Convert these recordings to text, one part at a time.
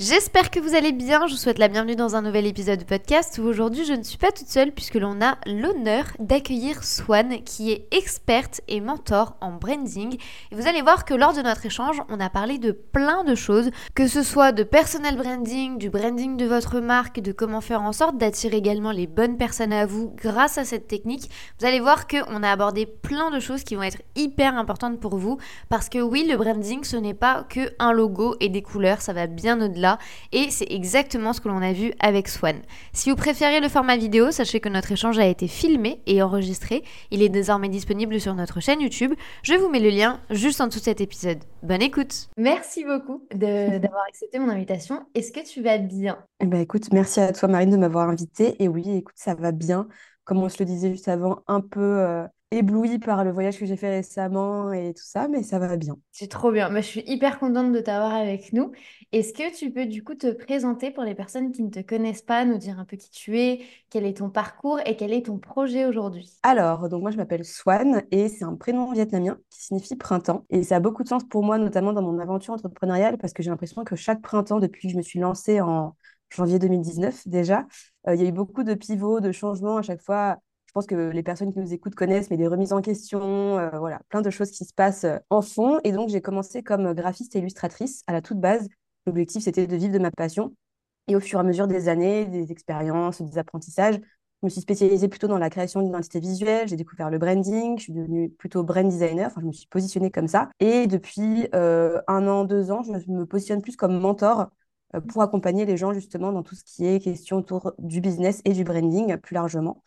J'espère que vous allez bien, je vous souhaite la bienvenue dans un nouvel épisode de podcast où aujourd'hui je ne suis pas toute seule puisque l'on a l'honneur d'accueillir Swan qui est experte et mentor en branding. Et vous allez voir que lors de notre échange, on a parlé de plein de choses, que ce soit de personal branding, du branding de votre marque, de comment faire en sorte d'attirer également les bonnes personnes à vous grâce à cette technique. Vous allez voir qu'on a abordé plein de choses qui vont être hyper importantes pour vous parce que oui, le branding ce n'est pas que un logo et des couleurs, ça va bien au-delà et c'est exactement ce que l'on a vu avec Swan. Si vous préférez le format vidéo, sachez que notre échange a été filmé et enregistré. Il est désormais disponible sur notre chaîne YouTube. Je vous mets le lien juste en dessous de cet épisode. Bonne écoute. Merci beaucoup d'avoir accepté mon invitation. Est-ce que tu vas bien? Eh ben, écoute, merci à toi Marine de m'avoir invitée. Et oui, écoute, ça va bien. Comme on se le disait juste avant, un peu euh, éblouie par le voyage que j'ai fait récemment et tout ça, mais ça va bien. C'est trop bien. Moi, je suis hyper contente de t'avoir avec nous. Est-ce que tu peux du coup te présenter pour les personnes qui ne te connaissent pas, nous dire un peu qui tu es, quel est ton parcours et quel est ton projet aujourd'hui? Alors, donc moi, je m'appelle Swan et c'est un prénom vietnamien qui signifie printemps. Et ça a beaucoup de sens pour moi, notamment dans mon aventure entrepreneuriale, parce que j'ai l'impression que chaque printemps, depuis que je me suis lancée en janvier 2019 déjà, euh, il y a eu beaucoup de pivots, de changements à chaque fois je pense que les personnes qui nous écoutent connaissent, mais des remises en question, euh, voilà, plein de choses qui se passent euh, en fond. Et donc, j'ai commencé comme graphiste et illustratrice à la toute base. L'objectif, c'était de vivre de ma passion. Et au fur et à mesure des années, des expériences, des apprentissages, je me suis spécialisée plutôt dans la création d'identité visuelle. J'ai découvert le branding. Je suis devenue plutôt brand designer. Enfin, je me suis positionnée comme ça. Et depuis un an, deux ans, je me positionne plus comme mentor pour accompagner les gens justement dans tout ce qui est question autour du business et du branding plus largement.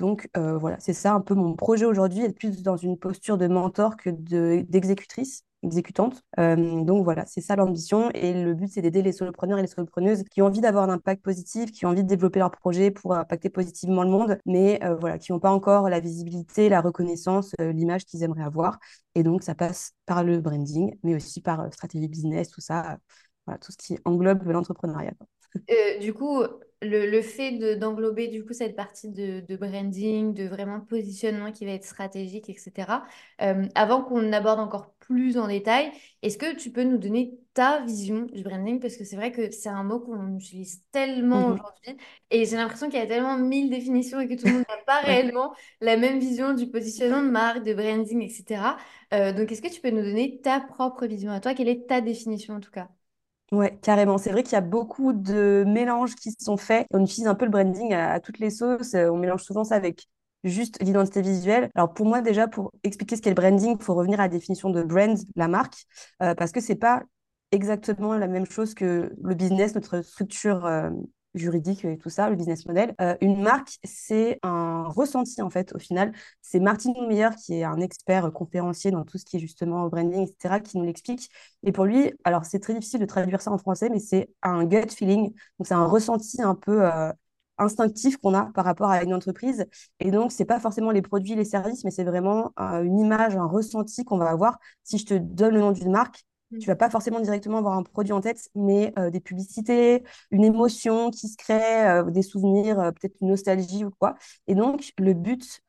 Donc euh, voilà, c'est ça un peu mon projet aujourd'hui, être plus dans une posture de mentor que d'exécutrice. exécutante. Euh, donc voilà, c'est ça l'ambition. Et le but, c'est d'aider les solopreneurs et les solopreneuses qui ont envie d'avoir un impact positif, qui ont envie de développer leur projet pour impacter positivement le monde, mais euh, voilà, qui n'ont pas encore la visibilité, la reconnaissance, l'image qu'ils aimeraient avoir. Et donc, ça passe par le branding, mais aussi par stratégie business, tout ça, voilà, tout ce qui englobe l'entrepreneuriat. du coup, le, fait d'englober du coup cette partie de, branding, de vraiment positionnement qui va être stratégique, etc. Euh, avant qu'on aborde encore plus en détail, est-ce que tu peux nous donner ta vision du branding? Parce que c'est vrai que c'est un mot qu'on utilise tellement mmh aujourd'hui et j'ai l'impression qu'il y a tellement mille définitions et que tout le monde n'a pas réellement la même vision du positionnement de marque, de branding, etc. Euh, donc est-ce que tu peux nous donner ta propre vision à toi? Quelle est ta définition en tout cas? Ouais, carrément. C'est vrai qu'il y a beaucoup de mélanges qui sont faits. On utilise un peu le branding à, toutes les sauces. Euh, on mélange souvent ça avec juste l'identité visuelle. Alors pour moi déjà, pour expliquer ce qu'est le branding, il faut revenir à la définition de brand, la marque, euh, parce que c'est pas exactement la même chose que le business, notre structure euh, juridique et tout ça, le business model. Euh, une marque, c'est un ressenti en fait au final. C'est Martin Meyer qui est un expert conférencier dans tout ce qui est justement branding, etc., qui nous l'explique. Et pour lui, alors c'est très difficile de traduire ça en français, mais c'est un gut feeling. Donc c'est un ressenti un peu euh, instinctif qu'on a par rapport à une entreprise. Et donc c'est pas forcément les produits, les services, mais c'est vraiment euh, une image, un ressenti qu'on va avoir. Si je te donne le nom d'une marque, tu vas pas forcément directement avoir un produit en tête, mais euh, des publicités, une émotion qui se crée, euh, des souvenirs, euh, peut-être une nostalgie ou quoi. Et donc, le but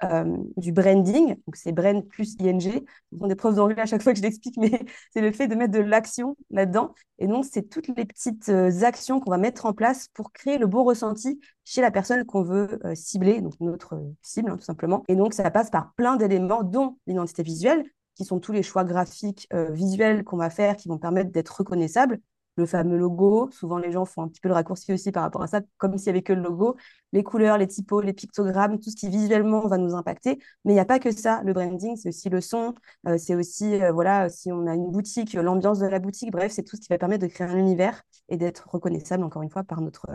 du branding, donc c'est brand plus ING, on des preuves d'anglais à chaque fois que je l'explique, mais c'est le fait de mettre de l'action là-dedans. Et donc, c'est toutes les petites actions qu'on va mettre en place pour créer le bon ressenti chez la personne qu'on veut cibler, donc notre cible, hein, tout simplement. Et donc, ça passe par plein d'éléments, dont l'identité visuelle, qui sont tous les choix graphiques, euh, visuels qu'on va faire, qui vont permettre d'être reconnaissables. Le fameux logo, souvent les gens font un petit peu le raccourci aussi par rapport à ça, comme s'il n'y avait que le logo, les couleurs, les typos, les pictogrammes, tout ce qui visuellement va nous impacter. Mais il n'y a pas que ça. Le branding, c'est aussi le son, euh, c'est aussi, euh, voilà, si on a une boutique, l'ambiance de la boutique, bref, c'est tout ce qui va permettre de créer un univers et d'être reconnaissable, encore une fois, par notre,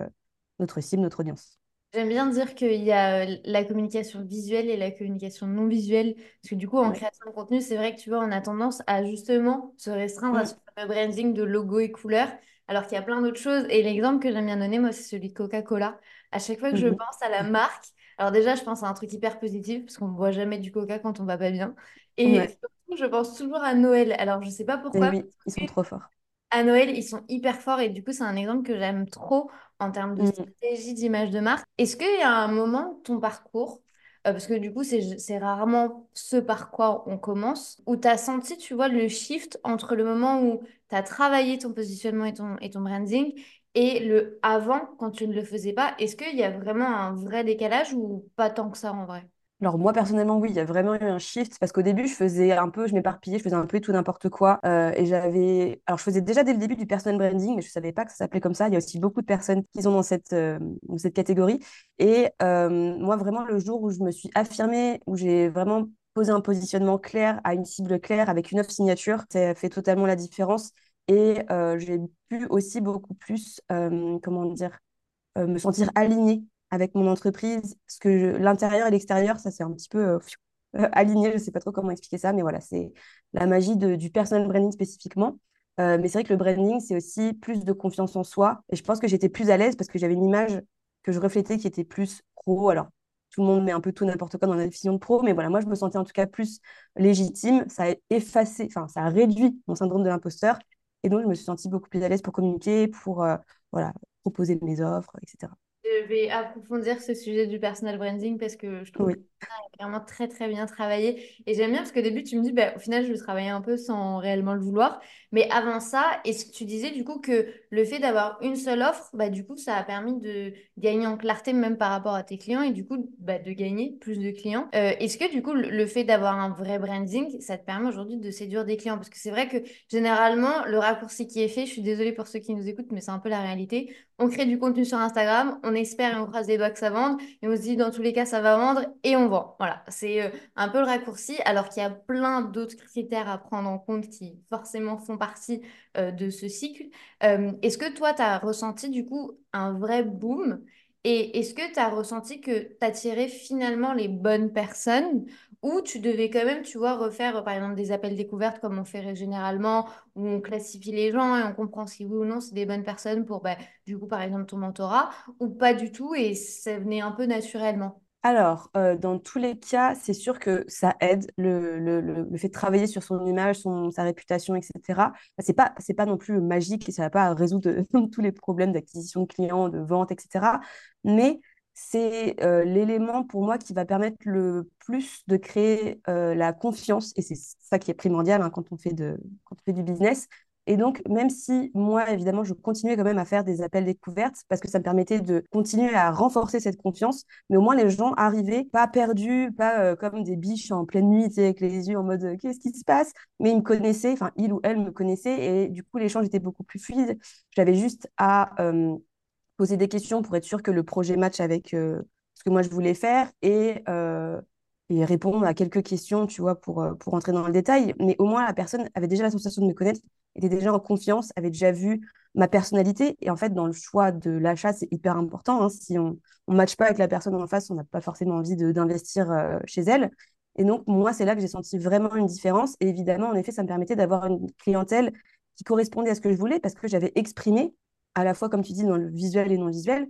notre cible, notre audience. J'aime bien dire qu'il y a euh, la communication visuelle et la communication non visuelle. Parce que du coup, en création de contenu, c'est vrai que tu vois, on a tendance à justement se restreindre à ce branding de logo et couleurs, alors qu'il y a plein d'autres choses. Et l'exemple que j'aime bien donner, moi, c'est celui de Coca-Cola. À chaque fois que je mhm. pense à la marque, alors déjà, je pense à un truc hyper positif, parce qu'on ne boit jamais du Coca quand on va pas bien. Et je pense toujours à Noël. Alors, je sais pas pourquoi. oui, ils sont trop forts. À Noël, ils sont hyper forts et du coup, c'est un exemple que j'aime trop en termes de Mm. stratégie d'image de marque. Est-ce qu'il y a un moment de ton parcours, euh, parce que du coup, c'est, c'est rarement ce par quoi on commence, où tu as senti, tu vois, le shift entre le moment où tu as travaillé ton positionnement et ton, et ton branding et le avant, quand tu ne le faisais pas? Est-ce qu'il y a vraiment un vrai décalage ou pas tant que ça en vrai? Alors moi personnellement oui, il y a vraiment eu un shift parce qu'au début je faisais un peu, je m'éparpillais, je faisais un peu tout n'importe quoi euh, et j'avais, alors je faisais déjà dès le début du personal branding mais je savais pas que ça s'appelait comme ça. Il y a aussi beaucoup de personnes qui sont dans cette euh, dans cette catégorie et euh, moi vraiment le jour où je me suis affirmée, où j'ai vraiment posé un positionnement clair à une cible claire avec une offre signature, ça fait totalement la différence et j'ai pu aussi beaucoup plus, comment dire, me sentir alignée avec mon entreprise, parce que l'intérieur et l'extérieur, ça c'est un petit peu euh, euh, aligné, je sais pas trop comment expliquer ça, mais voilà, c'est la magie du personal branding spécifiquement. Euh, mais c'est vrai que le branding, c'est aussi plus de confiance en soi. Et je pense que j'étais plus à l'aise parce que j'avais une image que je reflétais qui était plus pro. Alors, tout le monde met un peu tout n'importe quoi dans la définition de pro, mais voilà, moi, je me sentais en tout cas plus légitime. Ça a effacé, enfin, ça a réduit mon syndrome de l'imposteur. Et donc, je me suis sentie beaucoup plus à l'aise pour communiquer, pour voilà, proposer mes offres, etc. Je vais approfondir ce sujet du personal branding parce que je trouve que c'est vraiment très très bien travaillé. Et j'aime bien parce qu'au début, tu me dis, bah, au final, je le travaillais un peu sans réellement le vouloir. Mais avant ça, est-ce que tu disais du coup que le fait d'avoir une seule offre, bah, du coup, ça a permis de gagner en clarté même par rapport à tes clients et du coup, bah, de gagner plus de clients. Euh, est-ce que du coup, le fait d'avoir un vrai branding, ça te permet aujourd'hui de séduire des clients? Parce que c'est vrai que généralement, le raccourci qui est fait, je suis désolée pour ceux qui nous écoutent, mais c'est un peu la réalité on crée du contenu sur Instagram, on espère et on croise les doigts que ça vende, et on se dit dans tous les cas ça va vendre et on vend. Voilà, c'est euh, un peu le raccourci, alors qu'il y a plein d'autres critères à prendre en compte qui forcément font partie euh, de ce cycle. Euh, est-ce que toi, tu as ressenti du coup un vrai boom? Et est-ce que tu as ressenti que tu attirais finalement les bonnes personnes ou tu devais quand même, tu vois, refaire par exemple des appels découvertes comme on fait généralement, où on classifie les gens et on comprend si oui ou non c'est des bonnes personnes pour bah, du coup, par exemple, ton mentorat, ou pas du tout, et ça venait un peu naturellement. Alors, euh, dans tous les cas, c'est sûr que ça aide le, le fait de travailler sur son image, son, sa réputation, etc. C'est pas, c'est pas non plus magique et ça va pas résoudre tous les problèmes d'acquisition de clients, de vente, etc. Mais c'est euh, l'élément pour moi qui va permettre le plus de créer euh, la confiance et c'est ça qui est primordial hein, quand on fait de, quand on fait du business. Et donc, même si moi, évidemment, je continuais quand même à faire des appels découvertes parce que ça me permettait de continuer à renforcer cette confiance, mais au moins les gens arrivaient pas perdus, pas euh, comme des biches en pleine nuit, avec les yeux en mode qu'est-ce qui se passe? Mais ils me connaissaient, enfin, il ou elle me connaissait et du coup, l'échange était beaucoup plus fluide. J'avais juste à poser des questions pour être sûr que le projet match avec euh, ce que moi je voulais faire et, euh, et répondre à quelques questions, tu vois, pour, euh, pour entrer dans le détail. Mais au moins, la personne avait déjà la sensation de me connaître, était déjà en confiance, avait déjà vu ma personnalité. Et en fait, dans le choix de l'achat, c'est hyper important. hein. Si on ne matche pas avec la personne en face, on n'a pas forcément envie d'investir chez elle. Et donc, moi, c'est là que j'ai senti vraiment une différence. Et évidemment, en effet, ça me permettait d'avoir une clientèle qui correspondait à ce que je voulais parce que j'avais exprimé à la fois, comme tu dis, dans le visuel et non visuel,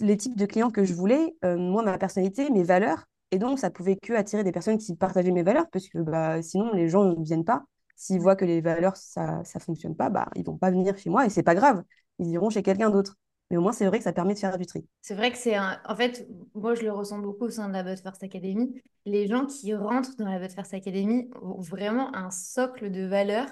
les types de clients que je voulais, euh, moi, ma personnalité, mes valeurs. Et donc, ça pouvait que attirer des personnes qui partageaient mes valeurs, parce que bah, sinon, les gens ne viennent pas. S'ils voient que les valeurs, ça ne fonctionne pas, bah, ils vont pas venir chez moi et c'est pas grave. Ils iront chez quelqu'un d'autre. Mais au moins, c'est vrai que ça permet de faire du tri. C'est vrai que c'est un... En fait, moi, je le ressens beaucoup au sein de la But First Academy. Les gens qui rentrent dans la But First Academy ont vraiment un socle de valeurs.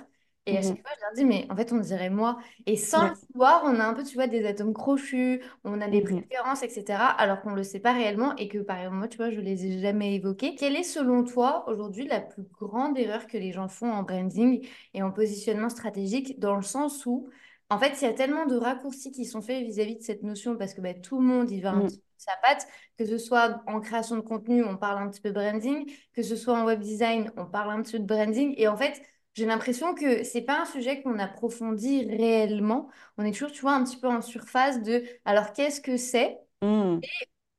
Et à chaque Mhm. fois, je leur dis, mais en fait, on dirait moi. Et sans le savoir, on a un peu, tu vois, des atomes crochus, on a des Mhm. préférences, etc. Alors qu'on ne le sait pas réellement et que, par exemple, moi, tu vois, je ne les ai jamais évoquées. Quelle est, selon toi, aujourd'hui, la plus grande erreur que les gens font en branding et en positionnement stratégique, dans le sens où en fait, il y a tellement de raccourcis qui sont faits vis-à-vis de cette notion parce que bah, tout le monde y va un Mhm. petit peu de sa patte, que ce soit en création de contenu, on parle un petit peu de branding, que ce soit en web design, on parle un petit peu de branding. Et en fait, j'ai l'impression que c'est pas un sujet qu'on approfondit réellement. On est toujours, tu vois, un petit peu en surface de alors qu'est-ce que c'est? Mhm.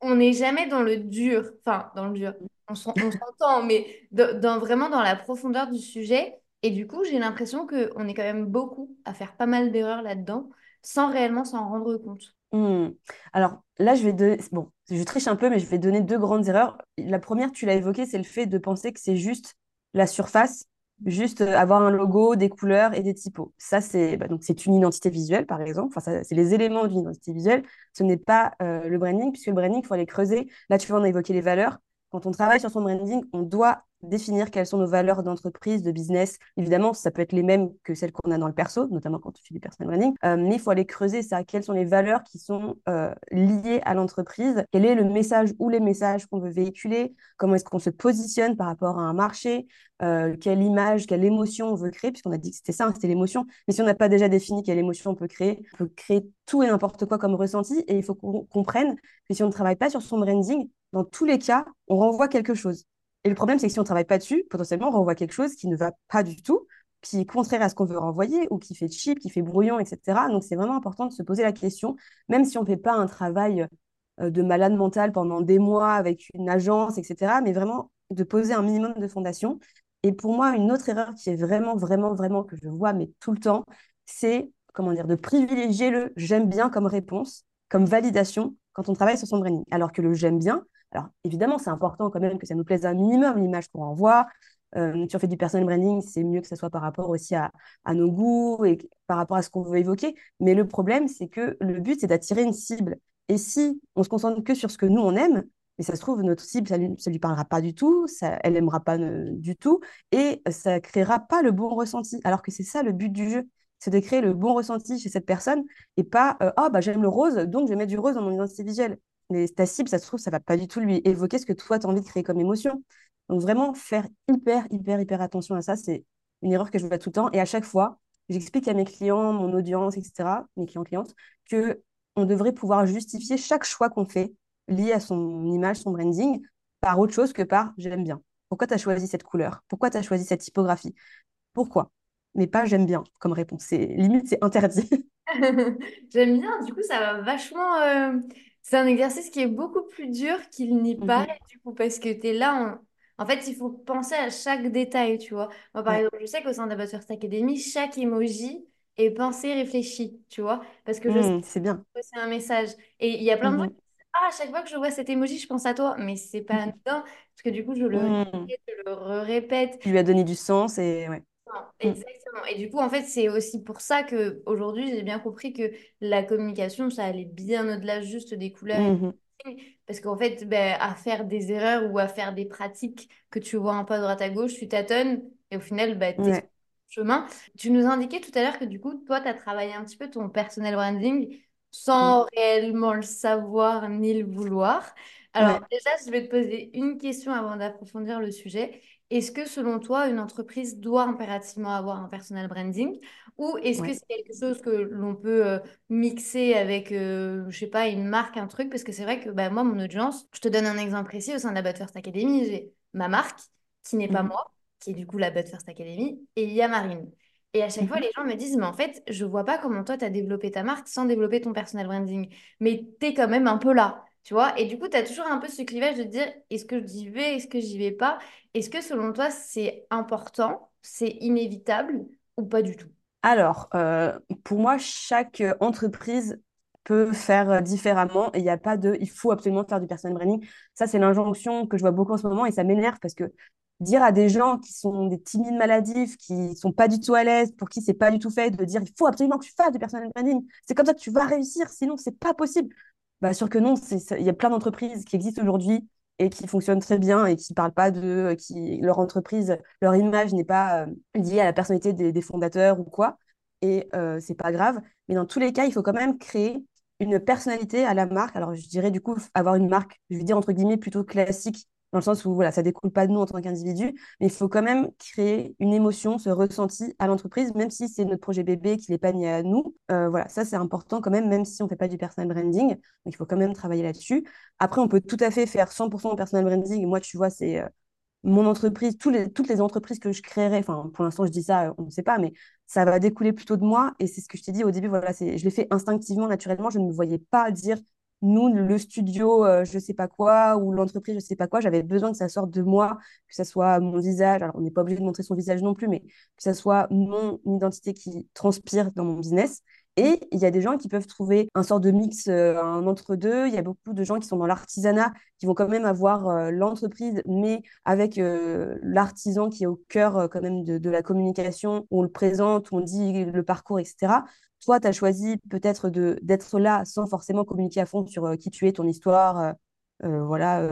On n'est jamais dans le dur, enfin, dans le dur. On s'en- on s'entend, mais dans, dans- vraiment dans la profondeur du sujet. Et du coup, j'ai l'impression qu'on est quand même beaucoup à faire pas mal d'erreurs là-dedans, sans réellement s'en rendre compte. Hmm. Alors là, je vais donner, bon, je triche un peu, mais je vais donner deux grandes erreurs. La première, tu l'as évoqué, c'est le fait de penser que c'est juste la surface juste avoir un logo, des couleurs et des typos. Ça, c'est bah, donc c'est une identité visuelle, par exemple. Enfin, c'est les éléments d'une identité visuelle. Ce n'est pas le branding, puisque le branding, il faut aller creuser. Là, tu vois, on a évoqué les valeurs. Quand on travaille sur son branding, on doit définir quelles sont nos valeurs d'entreprise, de business. Évidemment, ça peut être les mêmes que celles qu'on a dans le perso, notamment quand tu fais du personal branding, euh, mais il faut aller creuser ça. Quelles sont les valeurs qui sont euh, liées à l'entreprise? Quel est le message ou les messages qu'on veut véhiculer? Comment est-ce qu'on se positionne par rapport à un marché? Euh, Quelle image, quelle émotion on veut créer? Puisqu'on a dit que c'était ça, hein, c'était l'émotion. Mais si on n'a pas déjà défini quelle émotion on peut créer, on peut créer tout et n'importe quoi comme ressenti. Et il faut qu'on comprenne que si on ne travaille pas sur son branding, dans tous les cas, on renvoie quelque chose. Et le problème, c'est que si on ne travaille pas dessus, potentiellement, on renvoie quelque chose qui ne va pas du tout, qui est contraire à ce qu'on veut renvoyer, ou qui fait cheap, qui fait brouillon, etc. Donc, c'est vraiment important de se poser la question, même si on ne fait pas un travail euh, de malade mental pendant des mois avec une agence, etc., mais vraiment de poser un minimum de fondation. Et pour moi, une autre erreur qui est vraiment, vraiment, vraiment que je vois, mais tout le temps, c'est, comment dire, de privilégier le j'aime bien comme réponse, comme validation quand on travaille sur son branding. Alors que le j'aime bien, alors, évidemment, c'est important quand même que ça nous plaise un minimum, l'image qu'on envoie. Euh, si on fait du personal branding, c'est mieux que ce soit par rapport aussi à, nos goûts et par rapport à ce qu'on veut évoquer. Mais le problème, c'est que le but, c'est d'attirer une cible. Et si on se concentre que sur ce que nous, on aime, mais ça se trouve, notre cible, ça ne lui, parlera pas du tout, elle n'aimera pas du tout, et ça créera pas le bon ressenti. Alors que c'est ça le but du jeu, c'est de créer le bon ressenti chez cette personne, et pas euh, ah bah j'aime le rose, donc je vais mettre du rose dans mon identité visuelle mais ta cible, ça se trouve, ça va pas du tout lui évoquer ce que toi, tu as envie de créer comme émotion. Donc vraiment, faire hyper, hyper, hyper attention à ça, c'est une erreur que je vois tout le temps. Et à chaque fois, j'explique à mes clients, mon audience, etc., mes clients, clientes, que on devrait pouvoir justifier chaque choix qu'on fait lié à son image, son branding, par autre chose que par j'aime bien. Pourquoi tu as choisi cette couleur? Pourquoi tu as choisi cette typographie? Pourquoi? Mais pas j'aime bien comme réponse. Limite, c'est interdit. j'aime bien, du coup, ça va vachement. Euh, c'est un exercice qui est beaucoup plus dur qu'il n'y mhm. paraît, du coup, parce que tu es là, en... fait, il faut penser à chaque détail, tu vois. Moi, par exemple, je sais qu'au sein First Academy, chaque emoji est pensé, réfléchi, tu vois, parce que je mmh, c'est bien. c'est un message. Et il y a plein de gens mmh qui disent, ah, à chaque fois que je vois cet emoji, je pense à toi, mais c'est pas mmh. anodin, parce que du coup, je le répète, je le répète. Tu lui as donné du sens et ouais. Mm. Exactement. Et du coup, en fait, c'est aussi pour ça que aujourd'hui, j'ai bien compris que la communication, ça allait bien au-delà juste des couleurs. Mm-hmm. Parce qu'en fait, ben, à faire des erreurs ou à faire des pratiques que tu vois un peu à droite à gauche, tu tâtonnes et au final, ben, tu es chemin. Tu nous indiquais tout à l'heure que du coup, toi, tu as travaillé un petit peu ton personnel branding sans mm. réellement le savoir ni le vouloir. Alors déjà, je vais te poser une question avant d'approfondir le sujet. Est-ce que selon toi, une entreprise doit impérativement avoir un personal branding ou est-ce que c'est quelque chose que l'on peut euh, mixer avec, euh, je sais pas, une marque, un truc? Parce que c'est vrai que bah, moi, mon audience, je te donne un exemple précis, au sein de la First Academy, j'ai ma marque, qui n'est pas mmh moi, qui est du coup la But First Academy, et il y a Marine. Et à chaque fois, mmh les gens me disent, mais en fait, je vois pas comment toi, tu as développé ta marque sans développer ton personal branding. Mais tu es quand même un peu là. Et du coup, tu as toujours un peu ce clivage de dire est-ce que j'y vais, est-ce que j'y vais pas? Est-ce que selon toi, c'est important, c'est inévitable ou pas du tout? Alors, euh, pour moi, chaque entreprise peut faire différemment et il n'y a pas de il faut absolument faire du personal branding. Ça, c'est l'injonction que je vois beaucoup en ce moment et ça m'énerve parce que dire à des gens qui sont des timides maladifs, qui sont pas du tout à l'aise, pour qui c'est pas du tout fait, de dire il faut absolument que tu fasses du personal branding, c'est comme ça que tu vas réussir, sinon c'est pas possible. Bah, sûr que non, il y a plein d'entreprises qui existent aujourd'hui et qui fonctionnent très bien et qui parlent pas de qui leur entreprise, leur image n'est pas euh, liée à la personnalité des, fondateurs ou quoi. Et euh, c'est pas grave. Mais dans tous les cas, il faut quand même créer une personnalité à la marque. Alors, je dirais du coup avoir une marque, je vais dire entre guillemets, plutôt classique dans le sens où voilà, ça découle pas de nous en tant qu'individu, mais il faut quand même créer une émotion, ce ressenti à l'entreprise, même si c'est notre projet bébé qui n'est pas mis à nous. Euh, voilà, ça c'est important quand même, même si on ne fait pas du personal branding, donc il faut quand même travailler là-dessus. Après, on peut tout à fait faire 100% de personal branding. Moi, tu vois, c'est euh, mon entreprise, toutes les entreprises que je créerai, enfin pour l'instant je dis ça, on ne sait pas, mais ça va découler plutôt de moi. Et c'est ce que je t'ai dit au début, voilà, je l'ai fait instinctivement, naturellement. Je ne me voyais pas dire nous, le studio, je euh, je sais pas quoi, ou l'entreprise, je sais pas quoi, j'avais besoin que ça sorte de moi, que ça soit mon visage. Alors, on n'est pas obligé de montrer son visage non plus, mais que ça soit mon identité qui transpire dans mon business. Et il y a des gens qui peuvent trouver un sort de mix, euh, entre-deux. Il y a beaucoup de gens qui sont dans l'artisanat, qui vont quand même avoir euh, l'entreprise, mais avec euh, l'artisan qui est au cœur quand même de, la communication. On le présente, on dit le parcours, etc. Toi, tu as choisi peut-être d'être là sans forcément communiquer à fond sur qui tu es, ton histoire, voilà,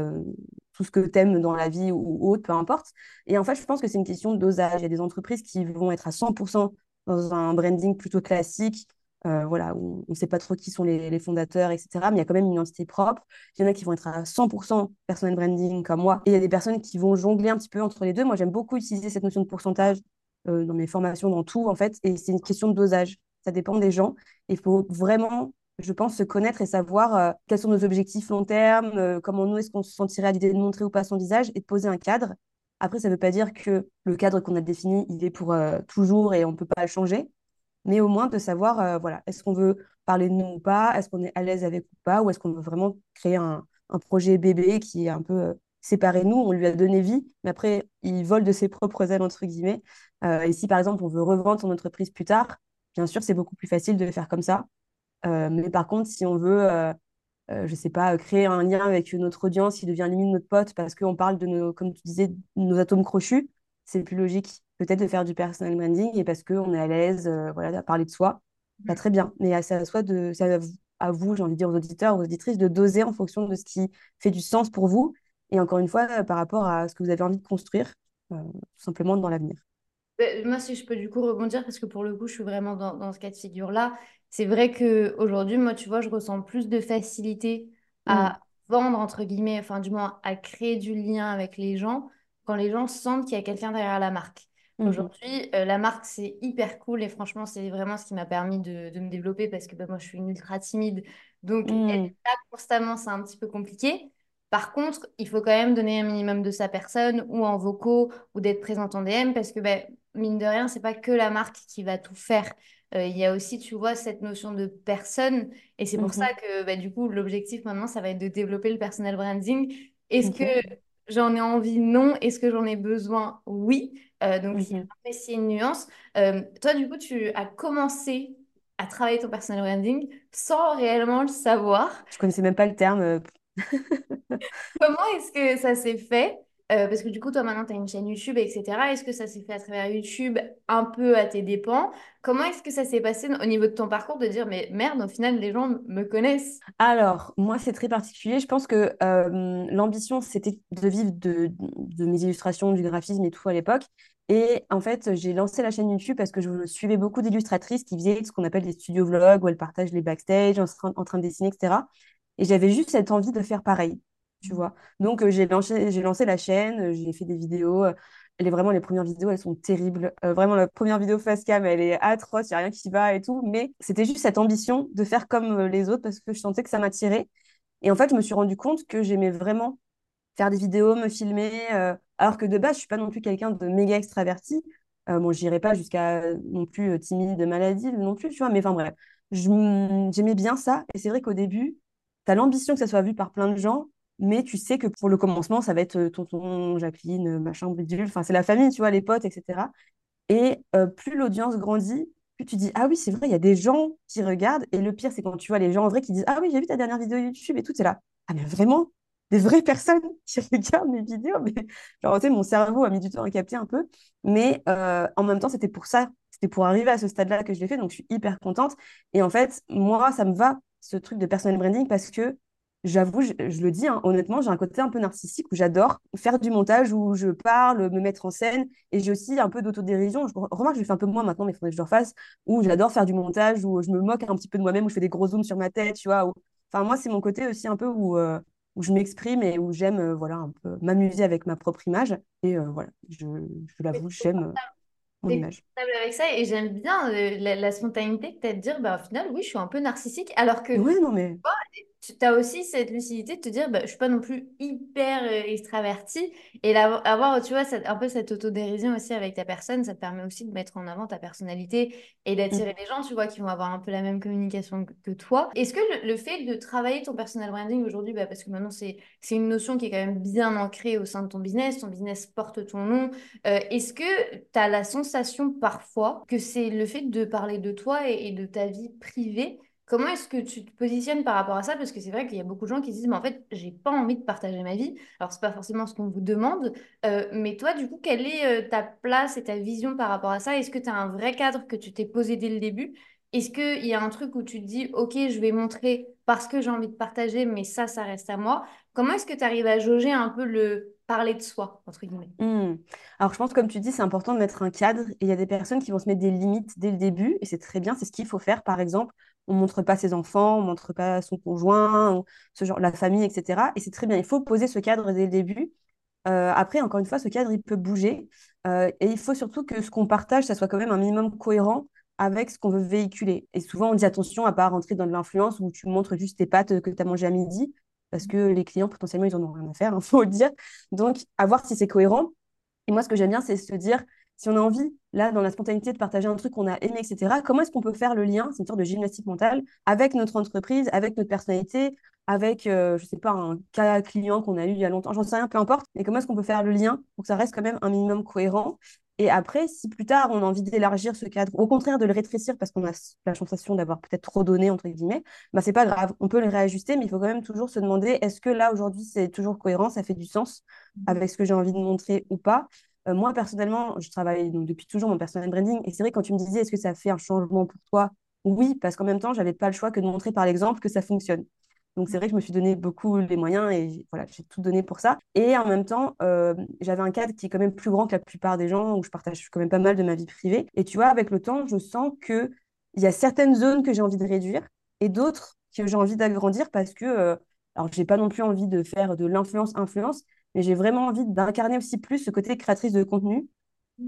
tout ce que tu aimes dans la vie ou autre, peu importe. Et en fait, je pense que c'est une question de dosage. Il y a des entreprises qui vont être à 100% dans un branding plutôt classique, euh, voilà, on ne sait pas trop qui sont les, fondateurs, etc. Mais il y a quand même une identité propre. Il y en a qui vont être à 100% personnel branding comme moi. Et il y a des personnes qui vont jongler un petit peu entre les deux. Moi, j'aime beaucoup utiliser cette notion de pourcentage euh, dans mes formations, dans tout, en fait. Et c'est une question de dosage. Ça dépend des gens. Il faut vraiment, je pense, se connaître et savoir euh, quels sont nos objectifs long terme, comment nous, est-ce qu'on se sentirait à l'idée de montrer ou pas son visage et de poser un cadre. Après, ça ne veut pas dire que le cadre qu'on a défini, il est pour toujours et on ne peut pas le changer mais au moins de savoir, euh, voilà, est-ce qu'on veut parler de nous ou pas, est-ce qu'on est à l'aise avec ou pas, ou est-ce qu'on veut vraiment créer un, projet bébé qui est un peu euh, séparé de nous, on lui a donné vie, mais après, il vole de ses propres ailes, entre guillemets. Euh, et si, par exemple, on veut revendre son entreprise plus tard, bien sûr, c'est beaucoup plus facile de le faire comme ça. mais par contre, si on veut, je ne sais pas, créer un lien avec notre audience qui devient limite notre pote parce qu'on parle de nos, comme tu disais, nos atomes crochus, c'est plus logique peut-être de faire du personal branding et parce qu'on est à l'aise euh, voilà, à parler de soi. Pas très bien, mais c'est à, soi de, à vous, j'ai envie de dire aux auditeurs, aux auditrices, de doser en fonction de ce qui fait du sens pour vous et encore une fois, euh, par rapport à ce que vous avez envie de construire, euh, tout simplement dans l'avenir. Moi, si je peux du coup rebondir, parce que pour le coup, je suis vraiment dans, dans ce cas de figure-là. C'est vrai qu'aujourd'hui, moi, tu vois, je ressens plus de facilité à mm. vendre, entre guillemets, enfin, du moins, à créer du lien avec les gens quand les gens sentent qu'il y a quelqu'un derrière la marque. Mmh Aujourd'hui, euh, la marque, c'est hyper cool et franchement, c'est vraiment ce qui m'a permis de, me développer parce que bah, moi, je suis une ultra timide. Donc, mmh. être là constamment, c'est un petit peu compliqué. Par contre, il faut quand même donner un minimum de sa personne ou en vocaux ou d'être présente en DM parce que, bah, mine de rien, c'est pas que la marque qui va tout faire. Euh, il y a aussi, tu vois, cette notion de personne. Et c'est pour mmh ça que, bah, du coup, l'objectif maintenant, ça va être de développer le personal branding. Est-ce que j'en ai envie Non. Est-ce que j'en ai besoin? Oui. Euh, donc, y a une nuance. Euh, toi, du coup, tu as commencé à travailler ton personal branding sans réellement le savoir. Je connaissais même pas le terme. Euh. Comment est-ce que ça s'est fait? Euh, parce que du coup, toi, maintenant, tu as une chaîne YouTube, etc. Est-ce que ça s'est fait à travers YouTube un peu à tes dépens? Comment est-ce que ça s'est passé au niveau de ton parcours de dire, mais merde, au final, les gens me connaissent? Alors, moi, c'est très particulier. Je pense que euh, l'ambition, c'était de vivre de, mes illustrations, du graphisme et tout à l'époque. Et en fait, j'ai lancé la chaîne YouTube parce que je suivais beaucoup d'illustratrices qui faisaient ce qu'on appelle des studio vlogs où elles partagent les backstage en train de dessiner, etc. Et j'avais juste cette envie de faire pareil tu vois. Donc, euh, j'ai lancé, j'ai lancé la chaîne, euh, j'ai fait des vidéos. Euh, est vraiment, les premières vidéos, elles sont terribles. vraiment, la première vidéo face cam, elle est atroce, il n'y a rien qui va et tout. Mais c'était juste cette ambition de faire comme les autres parce que je sentais que ça m'attirait. Et en fait, je me suis rendu compte que j'aimais vraiment faire des vidéos, me filmer. alors que de base, je suis pas non plus quelqu'un de méga extraverti. bon, j'irai pas jusqu'à non plus timide, maladie non plus, tu vois. Mais enfin, bref, j'aimais bien ça. Et c'est vrai qu'au début, tu as l'ambition que ça soit vu par plein de gens mais tu sais que pour le commencement, ça va être euh, tonton, Jacqueline, euh, machin, bidule, enfin, c'est la famille, tu vois, les potes, etc. Et euh, plus l'audience grandit, plus tu dis, ah oui, c'est vrai, il y a des gens qui regardent. Et le pire, c'est quand tu vois les gens en vrai qui disent, ah oui, j'ai vu ta dernière vidéo YouTube et tout, c'est là, ah mais vraiment, des vraies personnes qui regardent mes vidéos. Mais genre, tu sais, mon cerveau a mis du temps à capter un peu. Mais en même temps, c'était pour ça, c'était pour arriver à ce stade-là que je l'ai fait. Donc, je suis hyper contente. Et en fait, moi, ça me va, ce truc de personal branding, parce que j'avoue, je, le dis hein, honnêtement, j'ai un côté un peu narcissique où j'adore faire du montage, où je parle, me mettre en scène. Et j'ai aussi un peu d'autodérision. Je remarque que je le fais un peu moins maintenant, mais il faudrait que je le refasse. Où j'adore faire du montage, où je me moque un petit peu de moi-même, où je fais des gros zooms sur ma tête, tu vois. Enfin, moi, c'est mon côté aussi un peu où, euh, où je m'exprime et où j'aime euh, voilà, un peu m'amuser avec ma propre image. Et euh, voilà, je, je l'avoue, j'aime mon image. avec ça et j'aime bien la, spontanéité que tu as de dire, bah, au final, oui, je suis un peu narcissique. Alors que ouais, non, mais tu as aussi cette lucidité de te dire, bah, je suis pas non plus hyper euh, extravertie. Et avoir, tu vois, un peu cette autodérision aussi avec ta personne, ça te permet aussi de mettre en avant ta personnalité et d'attirer Mm. les gens, tu vois, qui vont avoir un peu la même communication que, toi. Est-ce que le, le, fait de travailler ton personal branding aujourd'hui, bah, parce que maintenant c'est une notion qui est quand même bien ancrée au sein de ton business, ton business porte ton nom, euh, est-ce que tu as la sensation parfois que c'est le fait de parler de toi et, et de ta vie privée Comment est-ce que tu te positionnes par rapport à ça? Parce que c'est vrai qu'il y a beaucoup de gens qui se disent, mais en fait, j'ai pas envie de partager ma vie. Alors, c'est pas forcément ce qu'on vous demande. Euh, mais toi, du coup, quelle est euh, ta place et ta vision par rapport à ça? Est-ce que tu as un vrai cadre que tu t'es posé dès le début? Est-ce qu'il y a un truc où tu te dis, OK, je vais montrer parce que j'ai envie de partager, mais ça, ça reste à moi? Comment est-ce que tu arrives à jauger un peu le parler de soi, entre guillemets? Mm. Alors, je pense, comme tu dis, c'est important de mettre un cadre. Et il y a des personnes qui vont se mettre des limites dès le début. Et c'est très bien, c'est ce qu'il faut faire. Par exemple, on montre pas ses enfants, on montre pas son conjoint, ce genre, la famille, etc. Et c'est très bien. Il faut poser ce cadre dès le début. Euh, après, encore une fois, ce cadre, il peut bouger. Euh, et il faut surtout que ce qu'on partage, ça soit quand même un minimum cohérent avec ce qu'on veut véhiculer. Et souvent, on dit attention à ne pas rentrer dans de l'influence où tu montres juste tes pâtes que tu as mangées à midi parce que les clients, potentiellement, ils en ont rien à faire, il hein, faut le dire. Donc, à voir si c'est cohérent. Et moi, ce que j'aime bien, c'est se dire, si on a envie, là, dans la spontanité, de partager un truc qu'on a aimé, etc., comment est-ce qu'on peut faire le lien, c'est une sorte de gymnastique mentale, avec notre entreprise, avec notre personnalité, avec, euh, je sais pas, un cas client qu'on a eu il y a longtemps, j'en sais rien, peu importe, mais comment est-ce qu'on peut faire le lien pour que ça reste quand même un minimum cohérent? Et après, si plus tard on a envie d'élargir ce cadre, au contraire de le rétrécir parce qu'on a la sensation d'avoir peut-être trop donné, entre guillemets, bah, c'est pas grave, on peut le réajuster, mais il faut quand même toujours se demander est-ce que là aujourd'hui c'est toujours cohérent, ça fait du sens avec ce que j'ai envie de montrer ou pas? Euh, moi personnellement, je travaille donc, depuis toujours mon personal branding et c'est vrai quand tu me disais est-ce que ça fait un changement pour toi? Oui, parce qu'en même temps, j'avais pas le choix que de montrer par l'exemple que ça fonctionne. Donc c'est vrai que je me suis donné beaucoup les moyens et voilà, j'ai tout donné pour ça. Et en même temps, euh, j'avais un cadre qui est quand même plus grand que la plupart des gens, où je partage quand même pas mal de ma vie privée. Et tu vois, avec le temps, je sens qu'il y a certaines zones que j'ai envie de réduire et d'autres que j'ai envie d'agrandir parce que, euh, alors j'ai pas non plus envie de faire de l'influence-influence, mais j'ai vraiment envie d'incarner aussi plus ce côté créatrice de contenu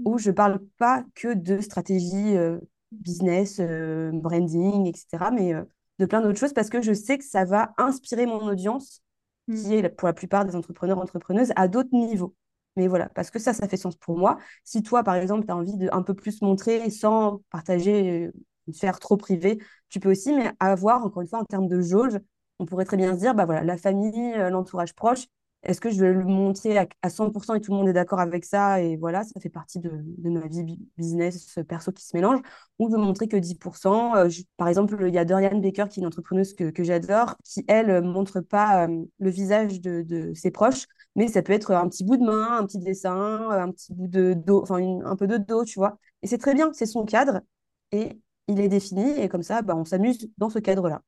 où je parle pas que de stratégie euh, business, euh, branding, etc., mais de plein d'autres choses parce que je sais que ça va inspirer mon audience, qui mm. est pour la plupart des entrepreneurs, entrepreneuses, à d'autres niveaux. Mais voilà, parce que ça, ça fait sens pour moi. Si toi, par exemple, tu as envie de un peu plus montrer sans partager euh, une sphère trop privée, tu peux aussi, mais avoir, encore une fois, en termes de jauge, on pourrait très bien se dire, bah voilà, la famille, euh, l'entourage proche, est-ce que je vais le montrer à, 100% et tout le monde est d'accord avec ça et voilà, ça fait partie de, ma vie business perso qui se mélange ou de montrer que 10%. Euh, par exemple, il y a Dorian Baker qui est une entrepreneuse que, j'adore qui, elle, montre pas euh, le visage de, ses proches, mais ça peut être un petit bout de main, un petit dessin, un petit bout de dos, enfin un peu de dos, tu vois. Et c'est très bien, c'est son cadre et il est défini et comme ça, bah, on s'amuse dans ce cadre-là.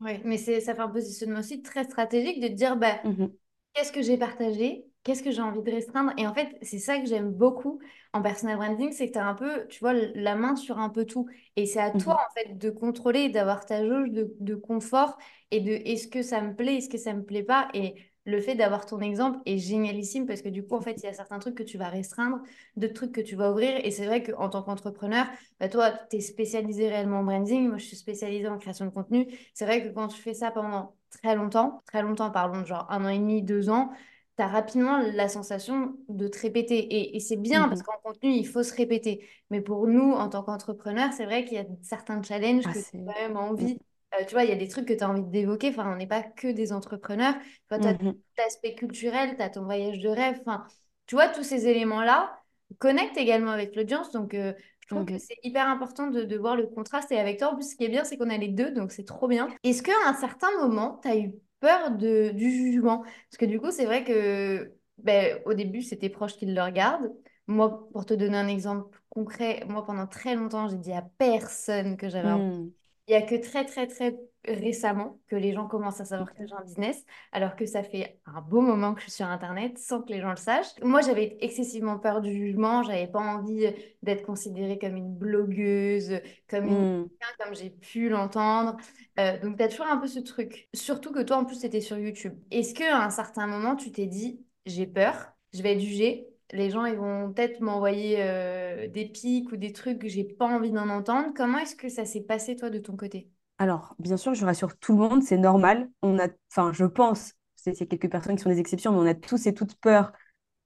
Oui, mais ça fait un positionnement aussi très stratégique de dire, bah, mmh qu'est-ce que j'ai partagé, qu'est-ce que j'ai envie de restreindre. Et en fait, c'est ça que j'aime beaucoup en personal branding, c'est que tu as un peu, tu vois, la main sur un peu tout. Et c'est à toi, mhm. en fait, de contrôler, d'avoir ta jauge de, de, confort et de est-ce que ça me plaît, est-ce que ça me plaît pas. Et le fait d'avoir ton exemple est génialissime parce que du coup, en fait, il y a certains trucs que tu vas restreindre, d'autres trucs que tu vas ouvrir. Et c'est vrai qu'en tant qu'entrepreneur, bah, toi, tu es spécialisé réellement en branding. Moi, je suis spécialisée en création de contenu. C'est vrai que quand tu fais ça pendant très longtemps, très longtemps, parlons de genre un an et demi, deux ans, tu as rapidement la sensation de te répéter. Et, c'est bien parce mhm. qu'en contenu, il faut se répéter. Mais pour nous, en tant qu'entrepreneurs, c'est vrai qu'il y a certains challenges ah, que tu as quand même envie. Mm. Euh, tu vois, il y a des trucs que tu as envie d'évoquer. Enfin, on n'est pas que des entrepreneurs. Tu vois, tu as mhm. l'aspect culturel, tu as ton voyage de rêve. Enfin, tu vois, tous ces éléments-là connectent également avec l'audience. Donc, euh, je trouve que c'est hyper important de, de, voir le contraste. Et avec toi, en plus, ce qui est bien, c'est qu'on a les deux. Donc, c'est trop bien. Est-ce qu'à un certain moment, tu as eu peur de, du jugement? Parce que du coup, c'est vrai que ben, au début, c'était proche qu'ils le regardent. Moi, pour te donner un exemple concret, moi, pendant très longtemps, j'ai dit à personne que j'avais un... Hmm. Il n'y a que très, très, très récemment que les gens commencent à savoir que j'ai un business, alors que ça fait un beau moment que je suis sur Internet sans que les gens le sachent. Moi, j'avais excessivement peur du jugement, j'avais pas envie d'être considérée comme une blogueuse, comme une mmh. comme j'ai pu l'entendre. Euh, donc, tu as toujours un peu ce truc. Surtout que toi, en plus, c'était sur YouTube. Est-ce qu'à un certain moment, tu t'es dit, j'ai peur, je vais être jugée, les gens ils vont peut-être m'envoyer euh, des pics ou des trucs que j'ai pas envie d'en entendre. Comment est-ce que ça s'est passé toi de ton côté? Alors, bien sûr, je rassure tout le monde, c'est normal. On a, enfin, je pense, c'est quelques personnes qui sont des exceptions, mais on a tous et toutes peur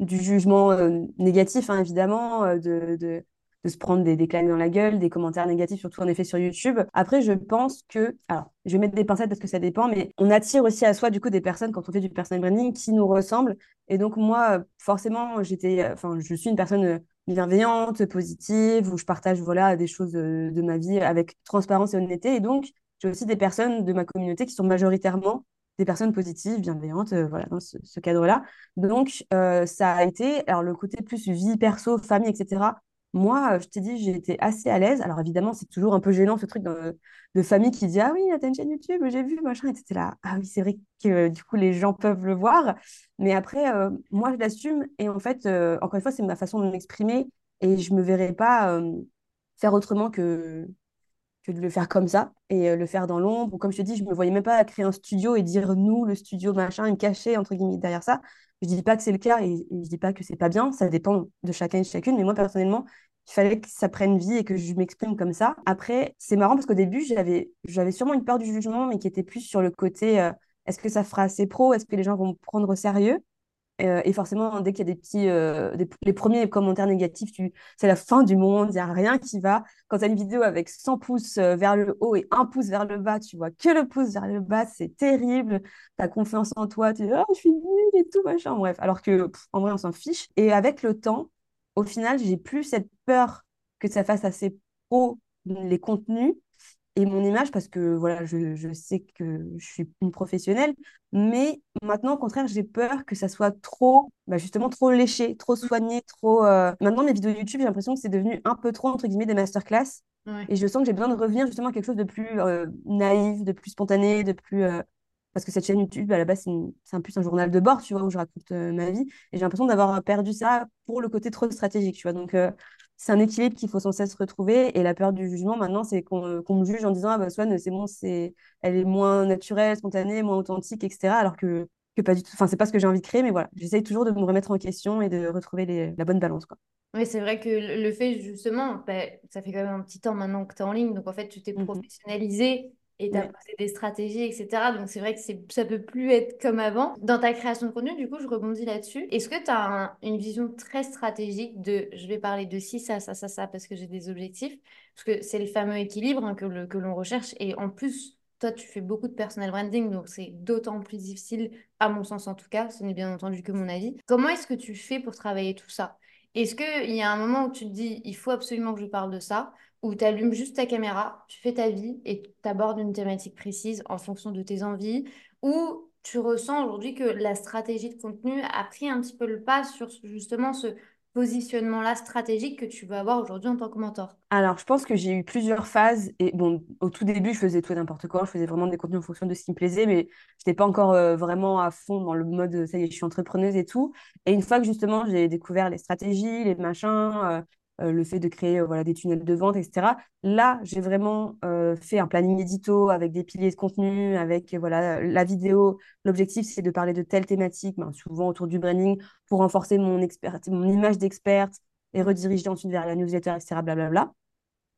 du jugement euh, négatif, hein, évidemment, euh, de, se prendre des, claques dans la gueule, des commentaires négatifs, surtout en effet sur YouTube. Après, je pense que, alors, je vais mettre des pincettes parce que ça dépend, mais on attire aussi à soi, du coup, des personnes quand on fait du personal branding qui nous ressemblent. Et donc, moi, euh, forcément, j'étais, enfin, je suis une personne euh, bienveillante, positive, où je partage, voilà, des choses de, de ma vie avec transparence et honnêteté. Et donc, j'ai aussi des personnes de ma communauté qui sont majoritairement des personnes positives, bienveillantes, euh, voilà, dans ce, ce cadre-là. Donc, euh, ça a été, alors le côté plus vie perso, famille, etc. Moi, euh, je t'ai dit, j'ai été assez à l'aise. Alors, évidemment, c'est toujours un peu gênant ce truc de, famille qui dit Ah oui, t'as une chaîne YouTube, j'ai vu, machin, et c'était là. Ah oui, c'est vrai que euh, du coup, les gens peuvent le voir. Mais après, euh, moi, je l'assume. Et en fait, encore une fois, c'est ma façon de m'exprimer. Et je me verrai pas faire autrement que, que de le faire comme ça et euh, le faire dans l'ombre. Comme je te dis, je me voyais même pas créer un studio et dire nous, le studio, machin, et me cacher entre guillemets derrière ça. Je dis pas que c'est le cas et, et je dis pas que c'est pas bien, ça dépend de chacun et de chacune. Mais moi, personnellement, il fallait que ça prenne vie et que je m'exprime comme ça. Après, c'est marrant parce qu'au début, j'avais, j'avais sûrement une peur du jugement, mais qui était plus sur le côté euh, est-ce que ça fera assez pro? Est-ce que les gens vont me prendre au sérieux? Euh, et forcément, dès qu'il y a des petits, euh, les premiers commentaires négatifs, c'est la fin du monde, il n'y a rien qui va. Quand tu as une vidéo avec 100 pouces euh, vers le haut et un pouce vers le bas, tu vois que le pouce vers le bas, c'est terrible. Tu as confiance en toi, tu dis, oh, je suis nulle et tout, machin. Bref, alors que en vrai, on s'en fiche. Et avec le temps, au final, j'ai plus cette peur que ça fasse assez pro les contenus et mon image parce que voilà, je, je sais que je suis une professionnelle, mais maintenant, au contraire, j'ai peur que ça soit trop, bah, justement, trop léché, trop soigné, trop. euh, Maintenant, mes vidéos YouTube, j'ai l'impression que c'est devenu un peu trop, entre guillemets, des masterclass. Ouais. Et je sens que j'ai besoin de revenir justement à quelque chose de plus euh, naïf, de plus spontané, de plus. euh, Parce que cette chaîne YouTube, à la base, c'est un plus un journal de bord, tu vois, où je raconte ma vie. Et j'ai l'impression d'avoir perdu ça pour le côté trop stratégique, tu vois. Donc, c'est un équilibre qu'il faut sans cesse retrouver. Et la peur du jugement, maintenant, c'est qu'on qu'on me juge en disant, ah bah, Swan, c'est bon, c'est... elle est moins naturelle, spontanée, moins authentique, etc. Alors que, que pas du tout. Enfin, c'est pas ce que j'ai envie de créer, mais voilà. J'essaye toujours de me remettre en question et de retrouver les- la bonne balance, quoi. Oui, c'est vrai que le fait, justement, bah, ça fait quand même un petit temps maintenant que tu es en ligne, donc en fait, tu t'es Mhm. professionnalisé et tu as Ouais. posé des stratégies, etc. Donc c'est vrai que c'est, ça peut plus être comme avant. Dans ta création de contenu, du coup, je rebondis là-dessus. Est-ce que tu as une vision très stratégique de je vais parler de ci, ça, ça, ça, ça, parce que j'ai des objectifs? Parce que c'est le fameux équilibre hein, que, le- que l'on recherche. Et en plus, toi, tu fais beaucoup de personal branding, donc c'est d'autant plus difficile, à mon sens en tout cas, ce n'est bien entendu que mon avis. Comment est-ce que tu fais pour travailler tout ça? Est-ce qu'il y a un moment où tu te dis, il faut absolument que je parle de ça, où tu allumes juste ta caméra, tu fais ta vie et tu abordes une thématique précise en fonction de tes envies, ou tu ressens aujourd'hui que la stratégie de contenu a pris un petit peu le pas sur justement ce positionnement-là stratégique que tu veux avoir aujourd'hui en tant que mentor? Alors, je pense que j'ai eu plusieurs phases. Et bon, au tout début, je faisais tout et n'importe quoi. Je faisais vraiment des contenus en fonction de ce qui me plaisait, mais je n'étais pas encore euh, vraiment à fond dans le mode, ça y est, je suis entrepreneuse et tout. Et une fois que justement, j'ai découvert les stratégies, les machins, euh, le fait de créer euh, voilà, des tunnels de vente, etc., là, j'ai vraiment euh, fait un planning édito avec des piliers de contenu, avec euh, voilà, la vidéo. L'objectif, c'est de parler de telle thématique, ben, souvent autour du branding, pour renforcer mon, expert, mon image d'experte et rediriger ensuite vers la newsletter, etc., blablabla.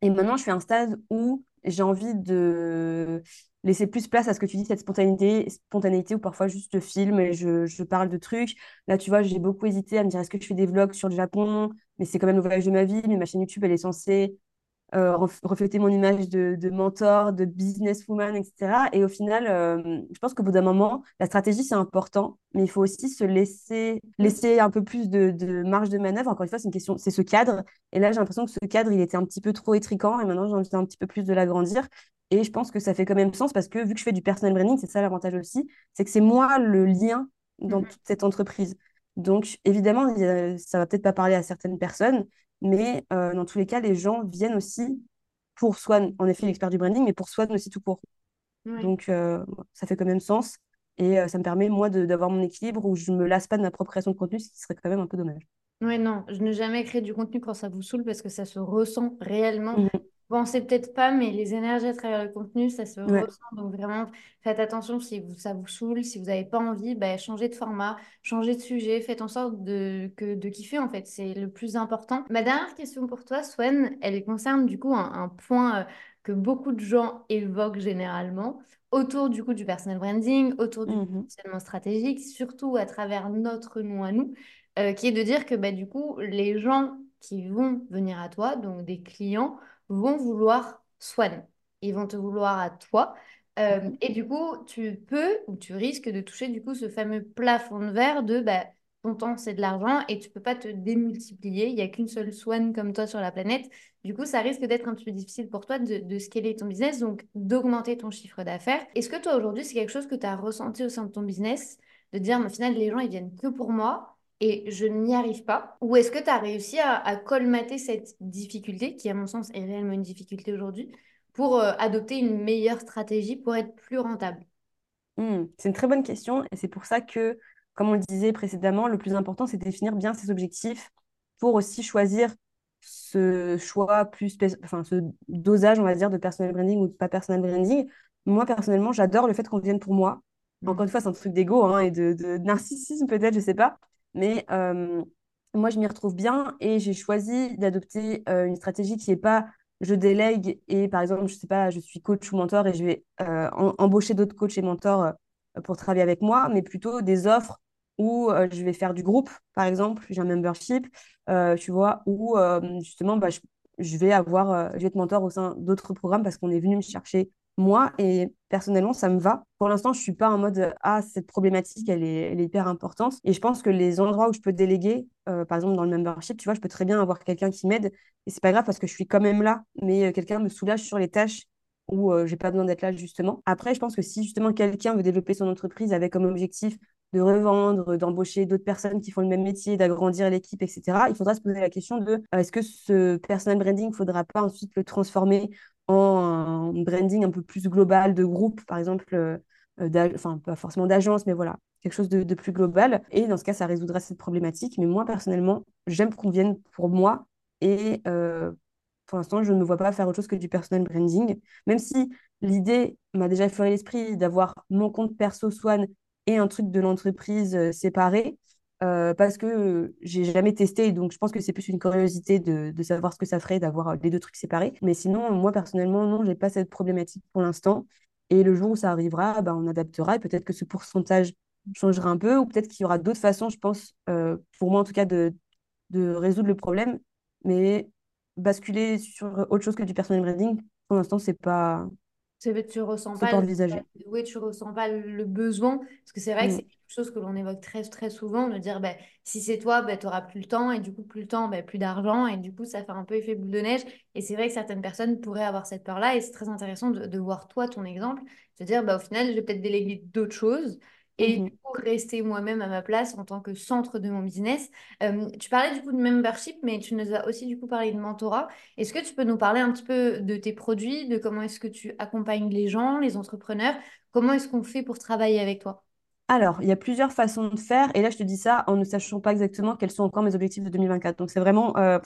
Et maintenant, je suis à un stade où j'ai envie de laisser plus place à ce que tu dis, cette spontanéité, spontanéité où parfois juste je filme et je, je parle de trucs. Là, tu vois, j'ai beaucoup hésité à me dire est-ce que je fais des vlogs sur le Japon, mais c'est quand même le voyage de ma vie, mais ma chaîne YouTube, elle est censée euh, ref- refléter mon image de, de mentor, de businesswoman, etc. Et au final, euh, je pense qu'au bout d'un moment, la stratégie, c'est important, mais il faut aussi se laisser, laisser un peu plus de, de marge de manœuvre. Encore une fois, c'est une question, c'est ce cadre. Et là, j'ai l'impression que ce cadre, il était un petit peu trop étriquant, et maintenant, j'ai envie un petit peu plus de l'agrandir. Et je pense que ça fait quand même sens parce que vu que je fais du personal branding, c'est ça l'avantage aussi, c'est que c'est moi le lien dans Mhm. toute cette entreprise. Donc, évidemment, a- ça va peut-être pas parler à certaines personnes, mais euh, dans tous les cas, les gens viennent aussi pour Swan, en effet, l'expert du branding, mais pour Swan aussi tout court. Donc, euh, ça fait quand même sens. Et euh, ça me permet, moi, d'avoir mon équilibre où je ne me lasse pas de ma propre création de contenu, ce qui serait quand même un peu dommage. Ouais, non, je n'ai jamais créé du contenu quand ça vous saoule parce que ça se ressent réellement. Mhm. Pensez peut-être pas, mais les énergies à travers le contenu, ça se Ouais. ressent. Donc vraiment, faites attention si vous, ça vous saoule, si vous n'avez pas envie, bah, changez de format, changez de sujet, faites en sorte de, que, de kiffer en fait. C'est le plus important. Ma dernière question pour toi, Swen, elle concerne du coup un, un point. euh, que beaucoup de gens évoquent généralement autour du coup du personal branding, autour du Mhm. positionnement stratégique, surtout à travers notre nom à nous, euh, qui est de dire que bah, du coup, les gens qui vont venir à toi, donc des clients, vont vouloir Swan. Ils vont te vouloir à toi. Euh, et du coup, tu peux ou tu risques de toucher du coup ce fameux plafond de verre de bah, ton temps, c'est de l'argent et tu peux pas te démultiplier. Il n'y a qu'une seule Swan comme toi sur la planète. Du coup, ça risque d'être un petit peu difficile pour toi de, de scaler ton business, donc d'augmenter ton chiffre d'affaires. Est-ce que toi, aujourd'hui, c'est quelque chose que tu as ressenti au sein de ton business, de dire, mais au final, les gens, ils viennent que pour moi et je n'y arrive pas Ou est-ce que tu as réussi à, à colmater cette difficulté, qui à mon sens est réellement une difficulté aujourd'hui, pour euh, adopter une meilleure stratégie pour être plus rentable? Hmm, C'est une très bonne question et c'est pour ça que, comme on le disait précédemment, le plus important, c'est de définir bien ses objectifs pour aussi choisir ce choix plus, enfin, ce dosage, on va dire, de personal branding ou de pas personal branding. Moi, personnellement, j'adore le fait qu'on vienne pour moi. Encore une fois, c'est un truc d'ego hein, et de, de narcissisme peut-être, je sais pas. Mais euh, moi, je m'y retrouve bien et j'ai choisi d'adopter euh, une stratégie qui n'est pas je délègue et par exemple, je sais pas, je suis coach ou mentor et je vais euh, em- embaucher d'autres coachs et mentors pour travailler avec moi, mais plutôt des offres où je vais faire du groupe, par exemple, j'ai un membership, tu vois, où justement, bah, je, vais avoir, je vais être mentor au sein d'autres programmes parce qu'on est venu me chercher moi et personnellement, ça me va. Pour l'instant, je suis pas en mode euh, ah cette problématique, elle est, elle est hyper importante. Et je pense que les endroits où je peux déléguer, euh, par exemple dans le membership, tu vois, je peux très bien avoir quelqu'un qui m'aide et c'est pas grave parce que je suis quand même là, mais euh, quelqu'un me soulage sur les tâches où euh, j'ai pas besoin d'être là justement. Après, je pense que si justement quelqu'un veut développer son entreprise avec comme objectif de revendre, d'embaucher d'autres personnes qui font le même métier, d'agrandir l'équipe, etc., il faudra se poser la question de est-ce que ce personal branding, faudra pas ensuite le transformer en branding un peu plus global de groupe, par exemple, euh, euh, enfin pas forcément d'agence, mais voilà, quelque chose de, plus global. Et dans ce cas, ça résoudra cette problématique. Mais moi, personnellement, j'aime qu'on vienne pour moi et euh, pour l'instant, je ne me vois pas faire autre chose que du personal branding, même si l'idée m'a déjà effleuré l'esprit d'avoir mon compte perso Swan et un truc de l'entreprise séparé, euh, parce que j'ai jamais testé, donc je pense que c'est plus une curiosité de, savoir ce que ça ferait d'avoir euh, les deux trucs séparés. Mais sinon, moi personnellement, non, j'ai pas cette problématique pour l'instant. Et le jour où ça arrivera, bah, on adaptera et peut-être que ce pourcentage changera un peu, ou peut-être qu'il y aura d'autres façons, je pense, euh, pour moi en tout cas, de, de résoudre le problème. Mais basculer sur autre chose que du personal branding, pour l'instant, c'est pas, Tu ressens pas le... Oui, tu ressens pas le besoin. Parce que c'est vrai que Mm. c'est quelque chose que l'on évoque très, très souvent, de dire, ben, si c'est toi, ben, tu n'auras plus le temps, et du coup, plus le temps, ben, plus d'argent, et du coup, ça fait un peu effet boule de neige. Et c'est vrai que certaines personnes pourraient avoir cette peur-là, et c'est très intéressant de, de voir toi, ton exemple, de dire, ben, au final, je vais peut-être déléguer d'autres choses, et du Mhm. coup, rester moi-même à ma place en tant que centre de mon business. Euh, tu parlais du coup de membership, mais tu nous as aussi du coup parlé de mentorat. Est-ce que tu peux nous parler un petit peu de tes produits, de comment est-ce que tu accompagnes les gens, les entrepreneurs? Comment est-ce qu'on fait pour travailler avec toi? Alors, il y a plusieurs façons de faire, et là, je te dis ça en ne sachant pas exactement quels sont encore mes objectifs de 2024. Donc, c'est vraiment euh,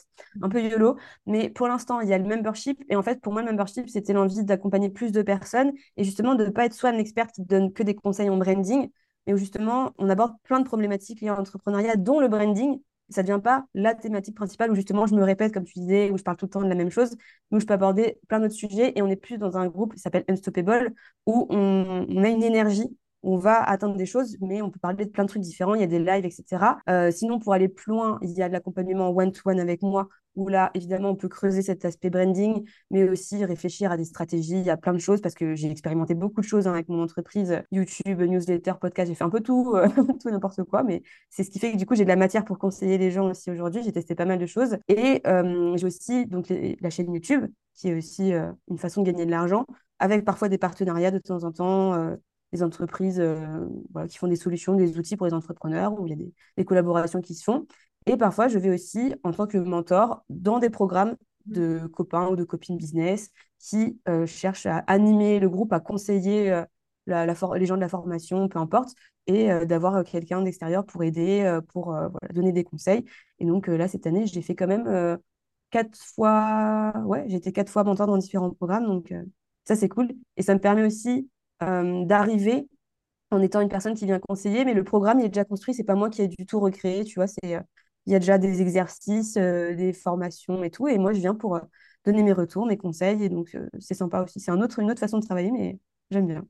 un peu YOLO. Mais pour l'instant, il y a le membership, et en fait, pour moi, le membership, c'était l'envie d'accompagner plus de personnes, et justement, de ne pas être soit un expert qui donne que des conseils en branding, mais où justement, on aborde plein de problématiques liées à l'entrepreneuriat, dont le branding. Ça ne devient pas la thématique principale où justement je me répète, comme tu disais, où je parle tout le temps de la même chose, mais où je peux aborder plein d'autres sujets. Et on est plus dans un groupe qui s'appelle Unstoppable, où on, on a une énergie on va atteindre des choses, mais on peut parler de plein de trucs différents. Il y a des lives, etc. Euh, sinon, pour aller plus loin, il y a de l'accompagnement one-to-one avec moi, où là, évidemment, on peut creuser cet aspect branding, mais aussi réfléchir à des stratégies, à plein de choses, parce que j'ai expérimenté beaucoup de choses hein, avec mon entreprise, YouTube, newsletter, podcast, j'ai fait un peu tout, euh, tout n'importe quoi, mais c'est ce qui fait que du coup, j'ai de la matière pour conseiller les gens aussi aujourd'hui. J'ai testé pas mal de choses. Et euh, j'ai aussi donc, la chaîne YouTube, qui est aussi une façon de gagner de l'argent, avec parfois des partenariats de temps en temps. Des entreprises euh, voilà, qui font des solutions, des outils pour les entrepreneurs, où il y a des, des collaborations qui se font. Et parfois, je vais aussi, en tant que mentor, dans des programmes de copains ou de copines business qui euh, cherchent à animer le groupe, à conseiller euh, la, la for- les gens de la formation, peu importe, et euh, d'avoir quelqu'un d'extérieur pour aider, pour voilà, donner des conseils. Et donc là, cette année, j'ai fait quand même quatre fois, ouais, été quatre fois mentor dans différents programmes, donc ça, c'est cool. Et ça me permet aussi d'arriver en étant une personne qui vient conseiller, mais le programme il est déjà construit, c'est pas moi qui ai du tout recréé, tu vois, c'est euh, il y a déjà des exercices, euh, des formations et tout, et moi je viens pour euh, donner mes retours, mes conseils. Et donc, euh, c'est sympa aussi. C'est un autre, une autre façon de travailler, mais j'aime bien.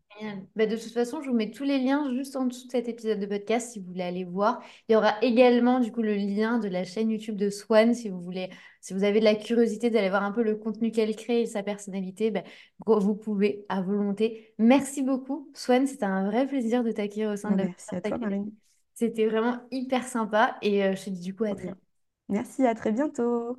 Bah, de toute façon, je vous mets tous les liens juste en dessous de cet épisode de podcast si vous voulez aller voir. Il y aura également du coup le lien de la chaîne YouTube de Swan si vous voulez, si vous avez de la curiosité d'aller voir un peu le contenu qu'elle crée et sa personnalité, bah, vous pouvez à volonté. Merci beaucoup, Swan. C'était un vrai plaisir de t'accueillir au sein de la Merci à toi, Marine. C'était vraiment hyper sympa et euh, je te dis du coup à très Merci, à très bientôt.